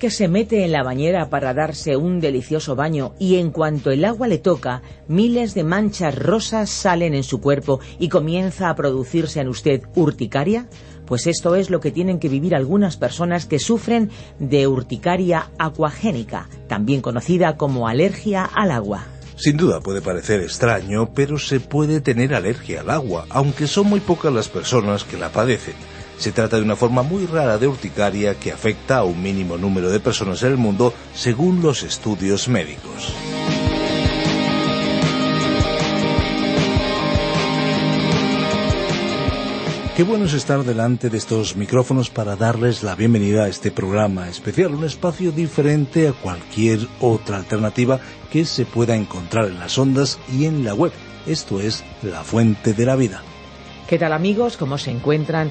Que se mete en la bañera para darse un delicioso baño y en cuanto el agua le toca, miles de manchas rosas salen en su cuerpo y comienza a producirse en usted urticaria? Pues esto es lo que tienen que vivir algunas personas que sufren de urticaria acuagénica, también conocida como alergia al agua. Sin duda puede parecer extraño, pero se puede tener alergia al agua, aunque son muy pocas las personas que la padecen. Se trata de una forma muy rara de urticaria que afecta a un mínimo número de personas en el mundo según los estudios médicos. Qué bueno es estar delante de estos micrófonos para darles la bienvenida a este programa especial, un espacio diferente a cualquier otra alternativa que se pueda encontrar en las ondas y en la web. Esto es La Fuente de la Vida. ¿Qué tal amigos? ¿Cómo se encuentran?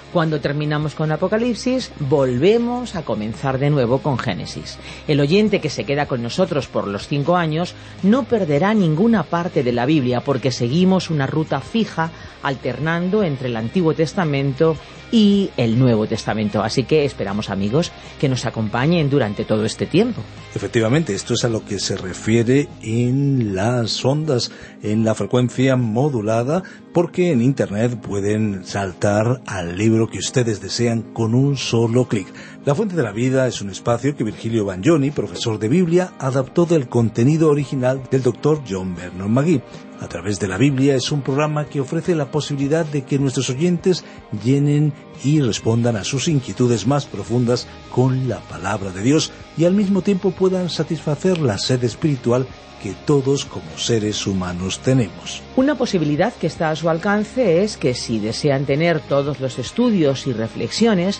Cuando terminamos con Apocalipsis, volvemos a comenzar de nuevo con Génesis. El oyente que se queda con nosotros por los cinco años no perderá ninguna parte de la Biblia porque seguimos una ruta fija alternando entre el Antiguo Testamento y el Nuevo Testamento. Así que esperamos amigos que nos acompañen durante todo este tiempo. Efectivamente, esto es a lo que se refiere en las ondas, en la frecuencia modulada, porque en Internet pueden saltar al libro que ustedes desean con un solo clic. La Fuente de la Vida es un espacio que Virgilio Bagnoni, profesor de Biblia, adaptó del contenido original del doctor John Vernon McGee a través de la Biblia es un programa que ofrece la posibilidad de que nuestros oyentes llenen y respondan a sus inquietudes más profundas con la palabra de Dios y al mismo tiempo puedan satisfacer la sed espiritual que todos como seres humanos tenemos. Una posibilidad que está a su alcance es que si desean tener todos los estudios y reflexiones,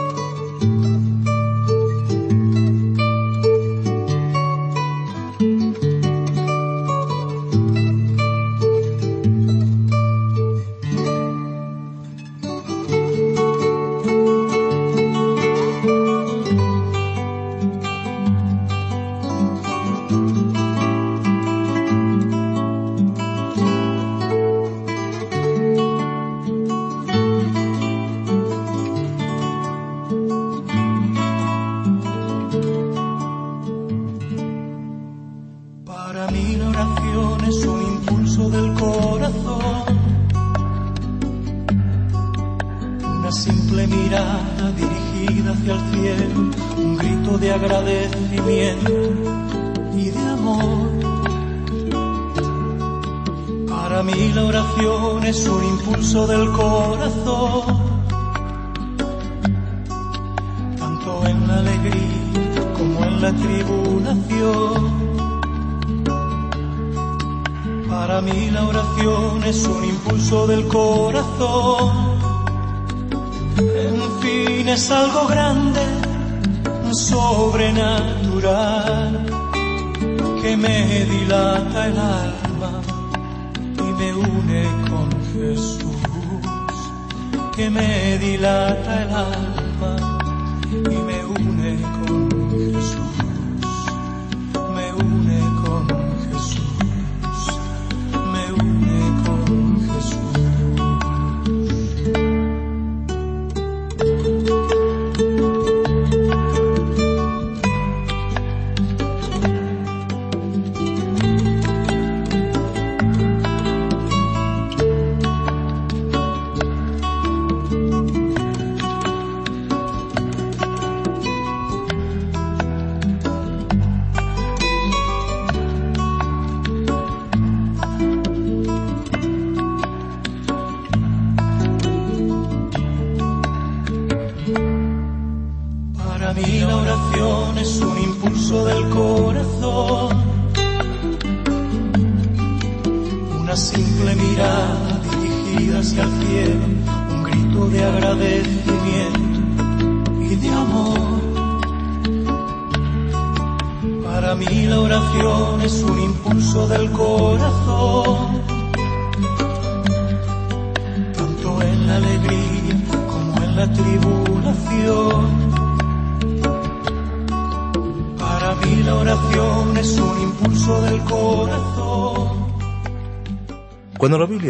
Para mí la oración es un impulso del corazón. En fin, es algo grande, sobrenatural, que me dilata el alma y me une con Jesús, que me dilata el alma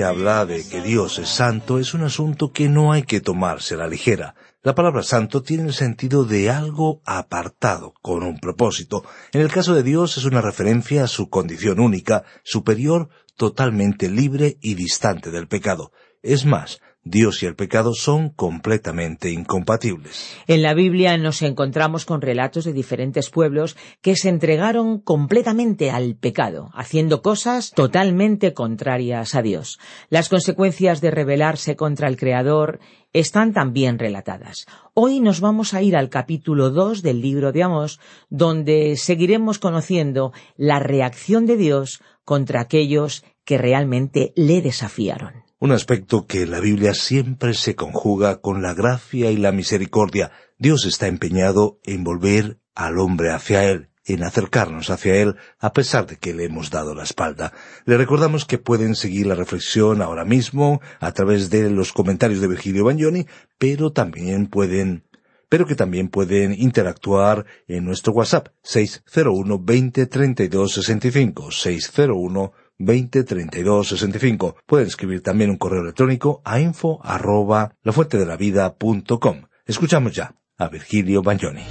Habla de que Dios es santo, es un asunto que no hay que tomarse a la ligera. La palabra santo tiene el sentido de algo apartado, con un propósito. En el caso de Dios es una referencia a su condición única, superior, totalmente libre y distante del pecado. Es más, Dios y el pecado son completamente incompatibles. En la Biblia nos encontramos con relatos de diferentes pueblos que se entregaron completamente al pecado, haciendo cosas totalmente contrarias a Dios. Las consecuencias de rebelarse contra el Creador están también relatadas. Hoy nos vamos a ir al capítulo 2 del libro de Amós, donde seguiremos conociendo la reacción de Dios contra aquellos que realmente le desafiaron. Un aspecto que la Biblia siempre se conjuga con la gracia y la misericordia. Dios está empeñado en volver al hombre hacia Él, en acercarnos hacia Él, a pesar de que le hemos dado la espalda. Le recordamos que pueden seguir la reflexión ahora mismo a través de los comentarios de Virgilio Bagnoni, pero también pueden pero que también pueden interactuar en nuestro WhatsApp 601 20 32 65 601 20 32 65. Pueden escribir también un correo electrónico a info arroba lafuentedelavida.com. Escuchamos ya a Virgilio Bagnoni.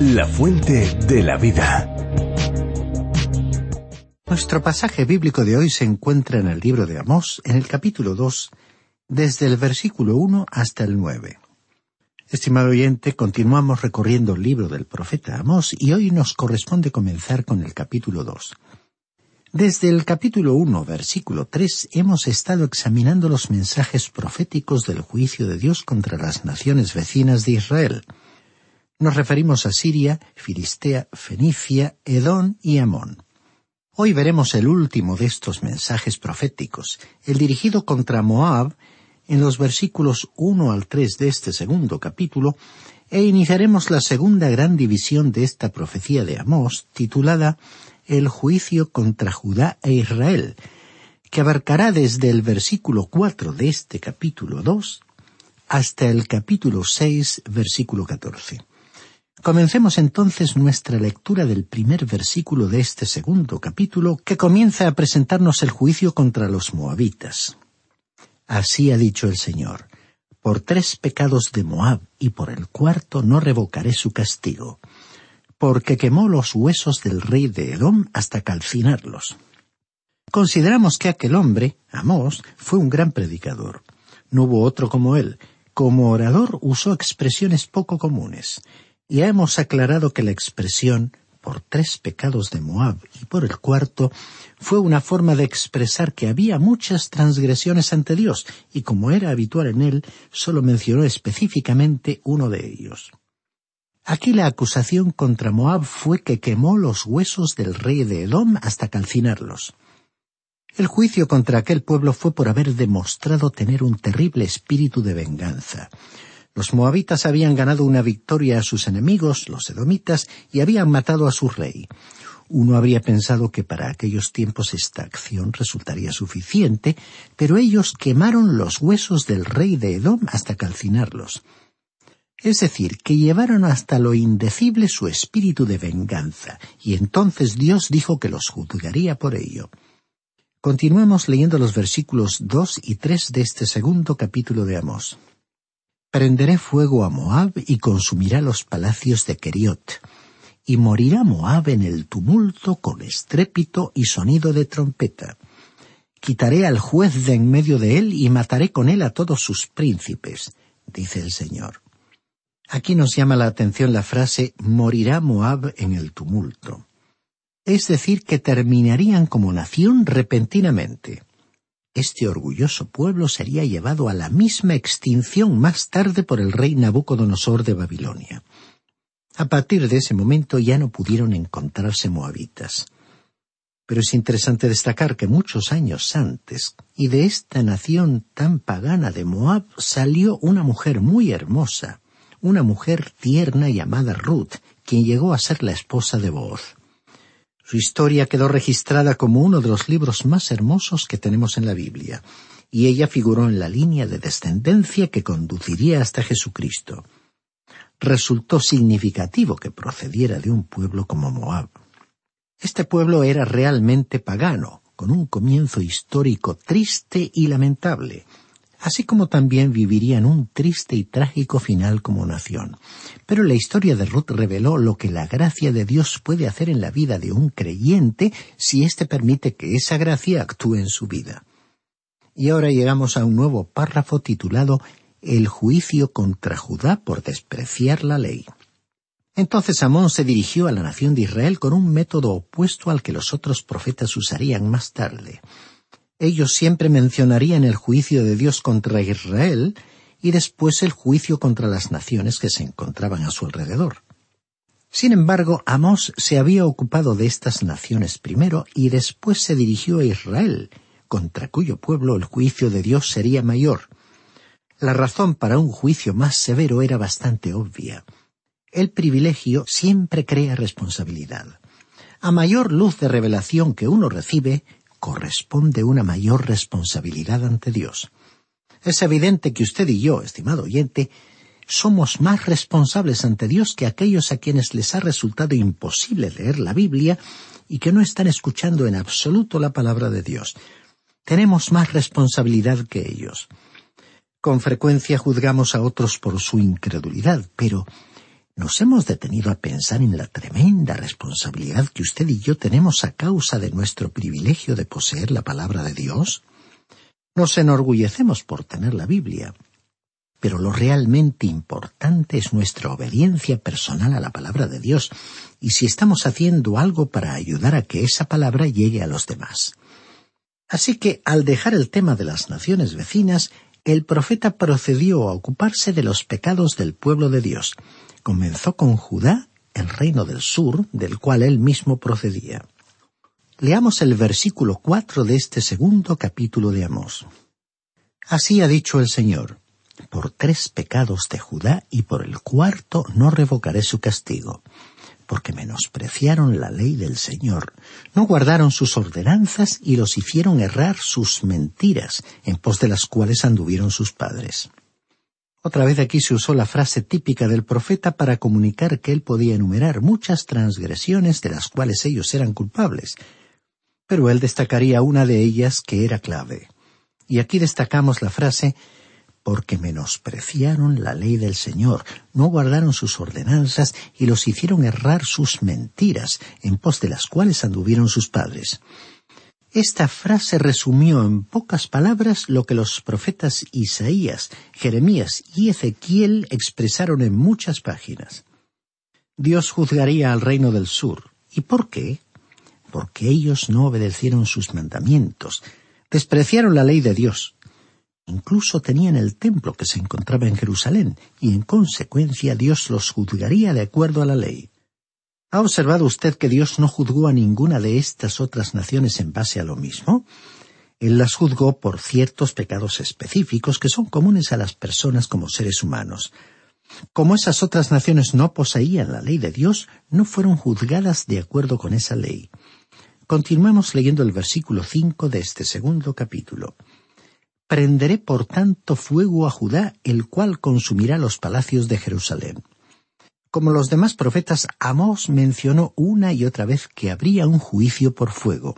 La fuente de la vida. Nuestro pasaje bíblico de hoy se encuentra en el libro de Amós, en el capítulo 2, desde el versículo 1 hasta el 9. Estimado oyente, continuamos recorriendo el libro del profeta Amós y hoy nos corresponde comenzar con el capítulo 2. Desde el capítulo 1, versículo 3, hemos estado examinando los mensajes proféticos del juicio de Dios contra las naciones vecinas de Israel. Nos referimos a Siria, Filistea, Fenicia, Edón y Amón. Hoy veremos el último de estos mensajes proféticos, el dirigido contra Moab, en los versículos 1 al 3 de este segundo capítulo, e iniciaremos la segunda gran división de esta profecía de Amós, titulada El juicio contra Judá e Israel, que abarcará desde el versículo 4 de este capítulo 2 hasta el capítulo 6, versículo 14. Comencemos entonces nuestra lectura del primer versículo de este segundo capítulo, que comienza a presentarnos el juicio contra los moabitas. Así ha dicho el Señor, por tres pecados de Moab y por el cuarto no revocaré su castigo, porque quemó los huesos del rey de Edom hasta calcinarlos. Consideramos que aquel hombre, Amós, fue un gran predicador. No hubo otro como él, como orador usó expresiones poco comunes, y hemos aclarado que la expresión por tres pecados de Moab y por el cuarto fue una forma de expresar que había muchas transgresiones ante Dios, y como era habitual en él, solo mencionó específicamente uno de ellos. Aquí la acusación contra Moab fue que quemó los huesos del rey de Edom hasta calcinarlos. El juicio contra aquel pueblo fue por haber demostrado tener un terrible espíritu de venganza. Los moabitas habían ganado una victoria a sus enemigos, los edomitas, y habían matado a su rey. Uno habría pensado que para aquellos tiempos esta acción resultaría suficiente, pero ellos quemaron los huesos del rey de Edom hasta calcinarlos. Es decir, que llevaron hasta lo indecible su espíritu de venganza, y entonces Dios dijo que los juzgaría por ello. Continuemos leyendo los versículos dos y tres de este segundo capítulo de Amós. Prenderé fuego a Moab y consumirá los palacios de Keriot, y morirá Moab en el tumulto con estrépito y sonido de trompeta. Quitaré al juez de en medio de él y mataré con él a todos sus príncipes, dice el Señor. Aquí nos llama la atención la frase morirá Moab en el tumulto es decir, que terminarían como nación repentinamente. Este orgulloso pueblo sería llevado a la misma extinción más tarde por el rey Nabucodonosor de Babilonia. A partir de ese momento ya no pudieron encontrarse moabitas. Pero es interesante destacar que muchos años antes, y de esta nación tan pagana de Moab salió una mujer muy hermosa, una mujer tierna llamada Ruth, quien llegó a ser la esposa de Booz. Su historia quedó registrada como uno de los libros más hermosos que tenemos en la Biblia, y ella figuró en la línea de descendencia que conduciría hasta Jesucristo. Resultó significativo que procediera de un pueblo como Moab. Este pueblo era realmente pagano, con un comienzo histórico triste y lamentable, así como también vivirían un triste y trágico final como nación. Pero la historia de Ruth reveló lo que la gracia de Dios puede hacer en la vida de un creyente si éste permite que esa gracia actúe en su vida. Y ahora llegamos a un nuevo párrafo titulado El juicio contra Judá por despreciar la ley. Entonces Amón se dirigió a la nación de Israel con un método opuesto al que los otros profetas usarían más tarde ellos siempre mencionarían el juicio de Dios contra Israel y después el juicio contra las naciones que se encontraban a su alrededor. Sin embargo, Amós se había ocupado de estas naciones primero y después se dirigió a Israel, contra cuyo pueblo el juicio de Dios sería mayor. La razón para un juicio más severo era bastante obvia. El privilegio siempre crea responsabilidad. A mayor luz de revelación que uno recibe, corresponde una mayor responsabilidad ante Dios. Es evidente que usted y yo, estimado oyente, somos más responsables ante Dios que aquellos a quienes les ha resultado imposible leer la Biblia y que no están escuchando en absoluto la palabra de Dios. Tenemos más responsabilidad que ellos. Con frecuencia juzgamos a otros por su incredulidad, pero ¿Nos hemos detenido a pensar en la tremenda responsabilidad que usted y yo tenemos a causa de nuestro privilegio de poseer la palabra de Dios? Nos enorgullecemos por tener la Biblia, pero lo realmente importante es nuestra obediencia personal a la palabra de Dios y si estamos haciendo algo para ayudar a que esa palabra llegue a los demás. Así que, al dejar el tema de las naciones vecinas, el profeta procedió a ocuparse de los pecados del pueblo de Dios, comenzó con Judá, el reino del sur, del cual él mismo procedía. Leamos el versículo cuatro de este segundo capítulo de Amós. Así ha dicho el Señor, por tres pecados de Judá y por el cuarto no revocaré su castigo, porque menospreciaron la ley del Señor, no guardaron sus ordenanzas y los hicieron errar sus mentiras, en pos de las cuales anduvieron sus padres. Otra vez aquí se usó la frase típica del profeta para comunicar que él podía enumerar muchas transgresiones de las cuales ellos eran culpables, pero él destacaría una de ellas que era clave. Y aquí destacamos la frase porque menospreciaron la ley del Señor, no guardaron sus ordenanzas y los hicieron errar sus mentiras, en pos de las cuales anduvieron sus padres. Esta frase resumió en pocas palabras lo que los profetas Isaías, Jeremías y Ezequiel expresaron en muchas páginas. Dios juzgaría al reino del sur. ¿Y por qué? Porque ellos no obedecieron sus mandamientos, despreciaron la ley de Dios. Incluso tenían el templo que se encontraba en Jerusalén, y en consecuencia Dios los juzgaría de acuerdo a la ley. ¿Ha observado usted que Dios no juzgó a ninguna de estas otras naciones en base a lo mismo? Él las juzgó por ciertos pecados específicos que son comunes a las personas como seres humanos. Como esas otras naciones no poseían la ley de Dios, no fueron juzgadas de acuerdo con esa ley. Continuemos leyendo el versículo cinco de este segundo capítulo. Prenderé por tanto fuego a Judá, el cual consumirá los palacios de Jerusalén. Como los demás profetas, Amós mencionó una y otra vez que habría un juicio por fuego.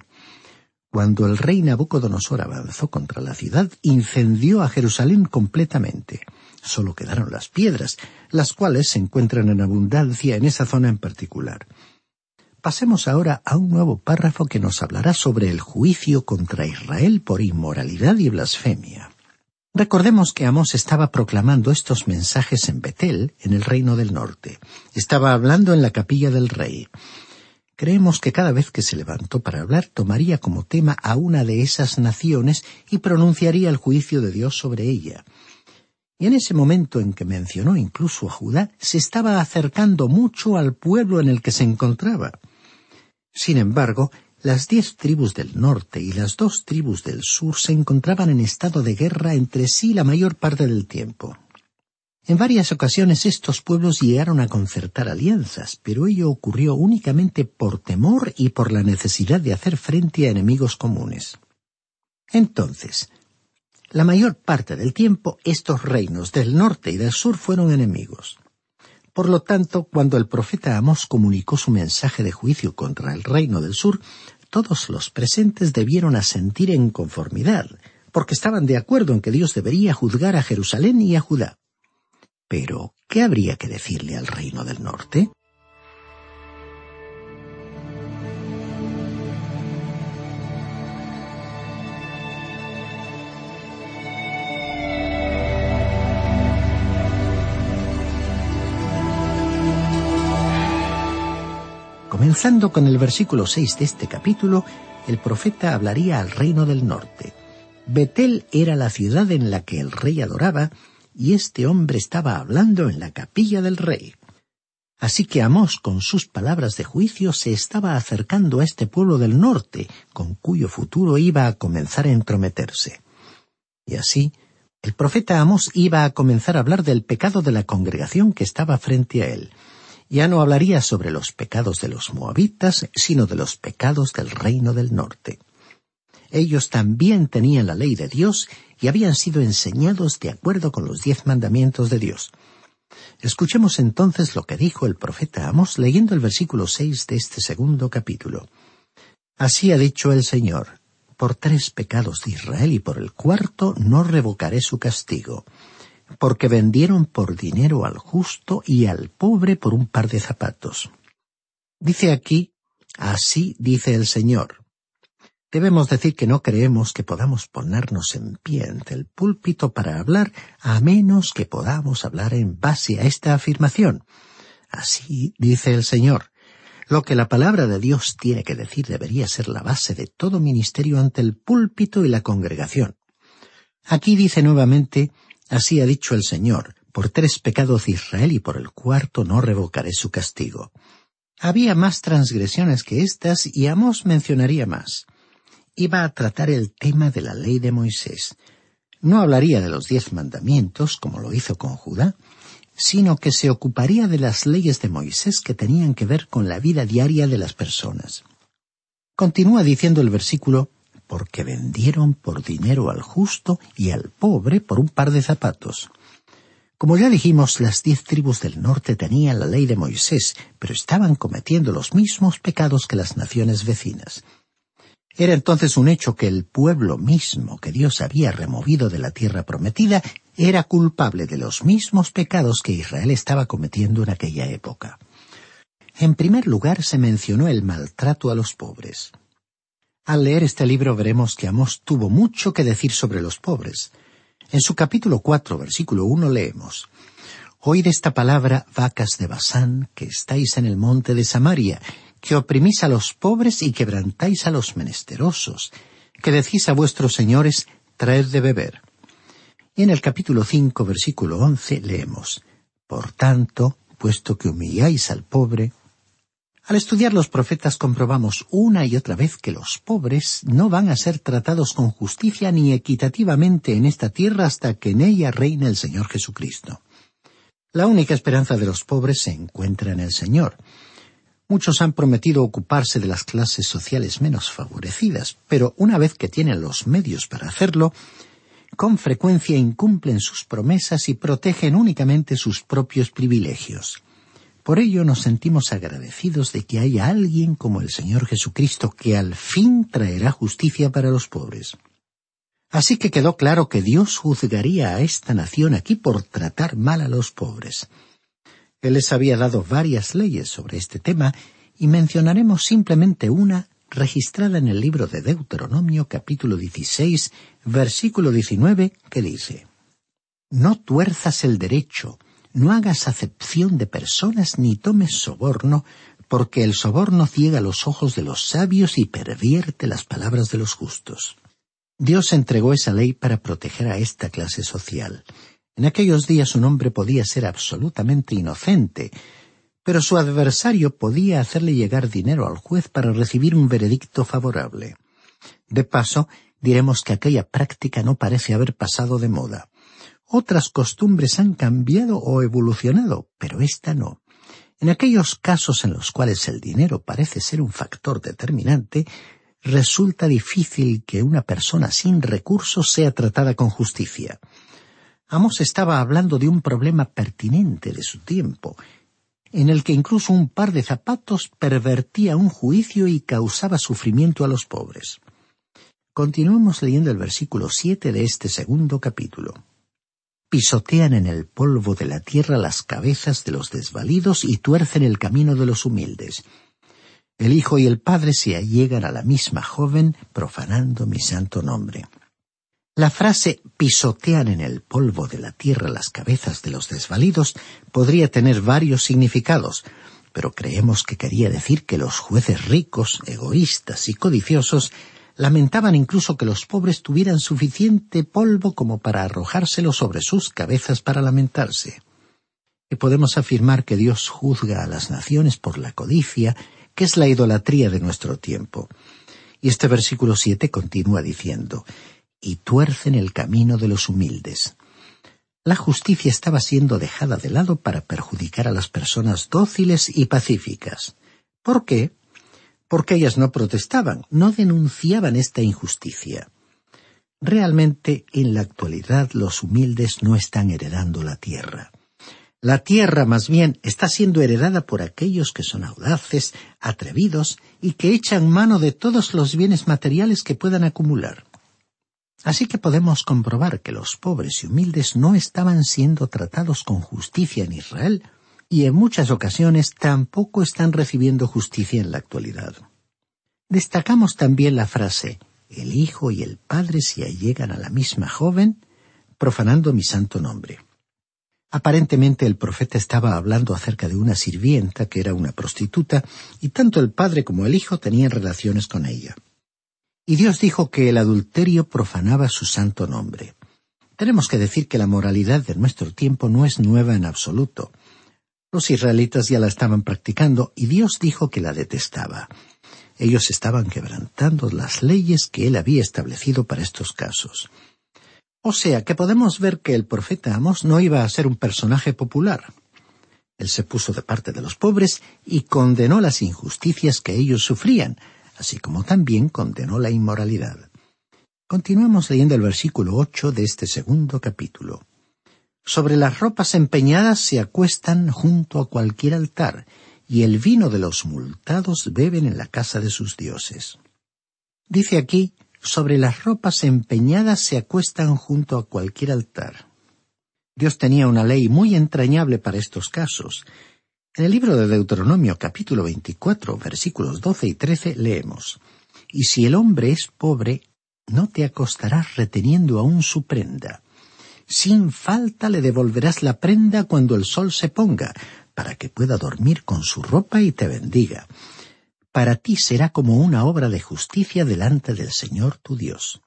Cuando el rey Nabucodonosor avanzó contra la ciudad, incendió a Jerusalén completamente. Solo quedaron las piedras, las cuales se encuentran en abundancia en esa zona en particular. Pasemos ahora a un nuevo párrafo que nos hablará sobre el juicio contra Israel por inmoralidad y blasfemia. Recordemos que Amós estaba proclamando estos mensajes en Betel, en el reino del norte. Estaba hablando en la capilla del rey. Creemos que cada vez que se levantó para hablar tomaría como tema a una de esas naciones y pronunciaría el juicio de Dios sobre ella. Y en ese momento en que mencionó incluso a Judá, se estaba acercando mucho al pueblo en el que se encontraba. Sin embargo, las diez tribus del norte y las dos tribus del sur se encontraban en estado de guerra entre sí la mayor parte del tiempo. En varias ocasiones estos pueblos llegaron a concertar alianzas, pero ello ocurrió únicamente por temor y por la necesidad de hacer frente a enemigos comunes. Entonces, la mayor parte del tiempo estos reinos del norte y del sur fueron enemigos. Por lo tanto, cuando el profeta Amós comunicó su mensaje de juicio contra el reino del sur, todos los presentes debieron asentir en conformidad, porque estaban de acuerdo en que Dios debería juzgar a Jerusalén y a Judá. Pero, ¿qué habría que decirle al reino del norte? Comenzando con el versículo seis de este capítulo, el profeta hablaría al reino del norte. Betel era la ciudad en la que el rey adoraba, y este hombre estaba hablando en la capilla del rey. Así que Amós, con sus palabras de juicio, se estaba acercando a este pueblo del norte, con cuyo futuro iba a comenzar a entrometerse. Y así, el profeta Amós iba a comenzar a hablar del pecado de la congregación que estaba frente a él, ya no hablaría sobre los pecados de los moabitas, sino de los pecados del reino del norte. Ellos también tenían la ley de Dios y habían sido enseñados de acuerdo con los diez mandamientos de Dios. Escuchemos entonces lo que dijo el profeta Amos leyendo el versículo seis de este segundo capítulo. Así ha dicho el Señor, por tres pecados de Israel y por el cuarto no revocaré su castigo porque vendieron por dinero al justo y al pobre por un par de zapatos. Dice aquí, así dice el Señor. Debemos decir que no creemos que podamos ponernos en pie ante el púlpito para hablar a menos que podamos hablar en base a esta afirmación. Así dice el Señor. Lo que la palabra de Dios tiene que decir debería ser la base de todo ministerio ante el púlpito y la congregación. Aquí dice nuevamente Así ha dicho el Señor, por tres pecados de Israel y por el cuarto no revocaré su castigo. Había más transgresiones que estas y Amós mencionaría más. Iba a tratar el tema de la ley de Moisés. No hablaría de los diez mandamientos, como lo hizo con Judá, sino que se ocuparía de las leyes de Moisés que tenían que ver con la vida diaria de las personas. Continúa diciendo el versículo porque vendieron por dinero al justo y al pobre por un par de zapatos. Como ya dijimos, las diez tribus del norte tenían la ley de Moisés, pero estaban cometiendo los mismos pecados que las naciones vecinas. Era entonces un hecho que el pueblo mismo que Dios había removido de la tierra prometida era culpable de los mismos pecados que Israel estaba cometiendo en aquella época. En primer lugar se mencionó el maltrato a los pobres. Al leer este libro veremos que Amós tuvo mucho que decir sobre los pobres. En su capítulo cuatro, versículo uno leemos Oíd esta palabra, vacas de Basán, que estáis en el monte de Samaria, que oprimís a los pobres y quebrantáis a los menesterosos, que decís a vuestros señores, traed de beber. Y en el capítulo cinco, versículo once, leemos Por tanto, puesto que humilláis al pobre, al estudiar los profetas comprobamos una y otra vez que los pobres no van a ser tratados con justicia ni equitativamente en esta tierra hasta que en ella reine el Señor Jesucristo. La única esperanza de los pobres se encuentra en el Señor. Muchos han prometido ocuparse de las clases sociales menos favorecidas, pero una vez que tienen los medios para hacerlo, con frecuencia incumplen sus promesas y protegen únicamente sus propios privilegios. Por ello nos sentimos agradecidos de que haya alguien como el Señor Jesucristo que al fin traerá justicia para los pobres. Así que quedó claro que Dios juzgaría a esta nación aquí por tratar mal a los pobres. Él les había dado varias leyes sobre este tema y mencionaremos simplemente una registrada en el libro de Deuteronomio capítulo 16 versículo 19 que dice No tuerzas el derecho, no hagas acepción de personas ni tomes soborno, porque el soborno ciega los ojos de los sabios y pervierte las palabras de los justos. Dios entregó esa ley para proteger a esta clase social. En aquellos días un hombre podía ser absolutamente inocente, pero su adversario podía hacerle llegar dinero al juez para recibir un veredicto favorable. De paso, diremos que aquella práctica no parece haber pasado de moda. Otras costumbres han cambiado o evolucionado, pero esta no. En aquellos casos en los cuales el dinero parece ser un factor determinante, resulta difícil que una persona sin recursos sea tratada con justicia. Amos estaba hablando de un problema pertinente de su tiempo, en el que incluso un par de zapatos pervertía un juicio y causaba sufrimiento a los pobres. Continuemos leyendo el versículo siete de este segundo capítulo pisotean en el polvo de la tierra las cabezas de los desvalidos y tuercen el camino de los humildes. El Hijo y el Padre se allegan a la misma joven, profanando mi santo nombre. La frase pisotean en el polvo de la tierra las cabezas de los desvalidos podría tener varios significados, pero creemos que quería decir que los jueces ricos, egoístas y codiciosos lamentaban incluso que los pobres tuvieran suficiente polvo como para arrojárselo sobre sus cabezas para lamentarse. Y podemos afirmar que Dios juzga a las naciones por la codicia, que es la idolatría de nuestro tiempo. Y este versículo siete continúa diciendo, y tuercen el camino de los humildes. La justicia estaba siendo dejada de lado para perjudicar a las personas dóciles y pacíficas. ¿Por qué? Porque ellas no protestaban, no denunciaban esta injusticia. Realmente, en la actualidad, los humildes no están heredando la tierra. La tierra, más bien, está siendo heredada por aquellos que son audaces, atrevidos y que echan mano de todos los bienes materiales que puedan acumular. Así que podemos comprobar que los pobres y humildes no estaban siendo tratados con justicia en Israel, y en muchas ocasiones tampoco están recibiendo justicia en la actualidad. Destacamos también la frase el Hijo y el Padre se allegan a la misma joven, profanando mi santo nombre. Aparentemente el profeta estaba hablando acerca de una sirvienta que era una prostituta, y tanto el padre como el hijo tenían relaciones con ella. Y Dios dijo que el adulterio profanaba su santo nombre. Tenemos que decir que la moralidad de nuestro tiempo no es nueva en absoluto. Los israelitas ya la estaban practicando y Dios dijo que la detestaba. Ellos estaban quebrantando las leyes que él había establecido para estos casos. O sea que podemos ver que el profeta Amos no iba a ser un personaje popular. Él se puso de parte de los pobres y condenó las injusticias que ellos sufrían, así como también condenó la inmoralidad. Continuamos leyendo el versículo ocho de este segundo capítulo. Sobre las ropas empeñadas se acuestan junto a cualquier altar, y el vino de los multados beben en la casa de sus dioses. Dice aquí, sobre las ropas empeñadas se acuestan junto a cualquier altar. Dios tenía una ley muy entrañable para estos casos. En el libro de Deuteronomio capítulo 24 versículos 12 y 13 leemos, Y si el hombre es pobre, no te acostarás reteniendo aún su prenda. Sin falta le devolverás la prenda cuando el sol se ponga, para que pueda dormir con su ropa y te bendiga. Para ti será como una obra de justicia delante del Señor tu Dios.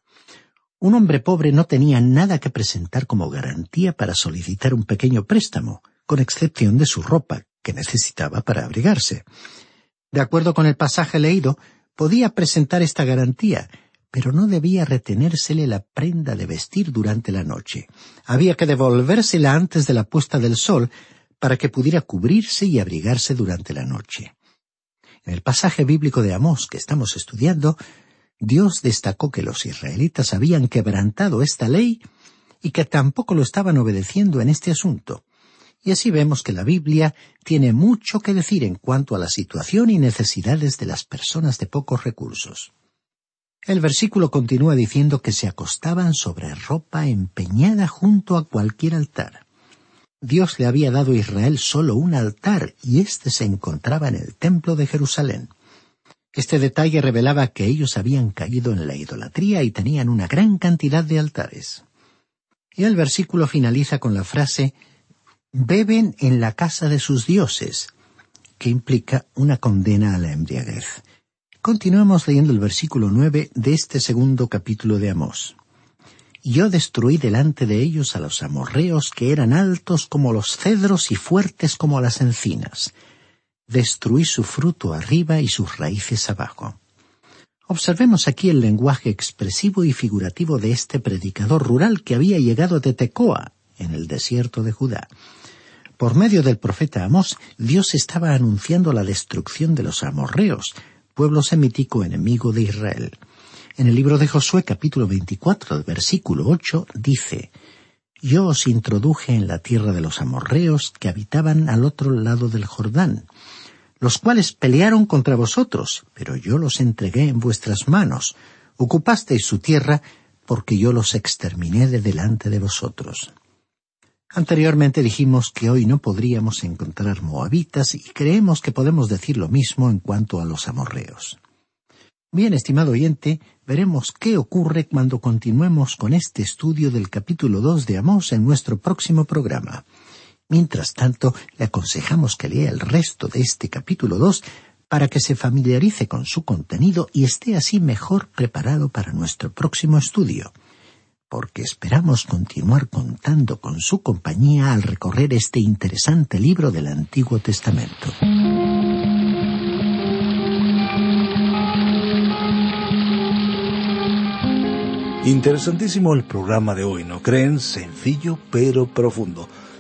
Un hombre pobre no tenía nada que presentar como garantía para solicitar un pequeño préstamo, con excepción de su ropa, que necesitaba para abrigarse. De acuerdo con el pasaje leído, podía presentar esta garantía, pero no debía retenérsele la prenda de vestir durante la noche. Había que devolvérsela antes de la puesta del sol para que pudiera cubrirse y abrigarse durante la noche. En el pasaje bíblico de Amós que estamos estudiando, Dios destacó que los israelitas habían quebrantado esta ley y que tampoco lo estaban obedeciendo en este asunto. Y así vemos que la Biblia tiene mucho que decir en cuanto a la situación y necesidades de las personas de pocos recursos. El versículo continúa diciendo que se acostaban sobre ropa empeñada junto a cualquier altar. Dios le había dado a Israel solo un altar y éste se encontraba en el templo de Jerusalén. Este detalle revelaba que ellos habían caído en la idolatría y tenían una gran cantidad de altares. Y el versículo finaliza con la frase beben en la casa de sus dioses, que implica una condena a la embriaguez. Continuemos leyendo el versículo nueve de este segundo capítulo de Amós. Yo destruí delante de ellos a los amorreos que eran altos como los cedros y fuertes como las encinas. Destruí su fruto arriba y sus raíces abajo. Observemos aquí el lenguaje expresivo y figurativo de este predicador rural que había llegado de Tecoa, en el desierto de Judá. Por medio del profeta Amós, Dios estaba anunciando la destrucción de los amorreos, pueblo semítico enemigo de Israel. En el libro de Josué capítulo 24, versículo 8, dice, Yo os introduje en la tierra de los amorreos que habitaban al otro lado del Jordán, los cuales pelearon contra vosotros, pero yo los entregué en vuestras manos. Ocupasteis su tierra, porque yo los exterminé de delante de vosotros. Anteriormente dijimos que hoy no podríamos encontrar moabitas y creemos que podemos decir lo mismo en cuanto a los amorreos. Bien, estimado oyente, veremos qué ocurre cuando continuemos con este estudio del capítulo 2 de Amós en nuestro próximo programa. Mientras tanto, le aconsejamos que lea el resto de este capítulo 2 para que se familiarice con su contenido y esté así mejor preparado para nuestro próximo estudio porque esperamos continuar contando con su compañía al recorrer este interesante libro del Antiguo Testamento. Interesantísimo el programa de hoy, ¿no creen? Sencillo pero profundo.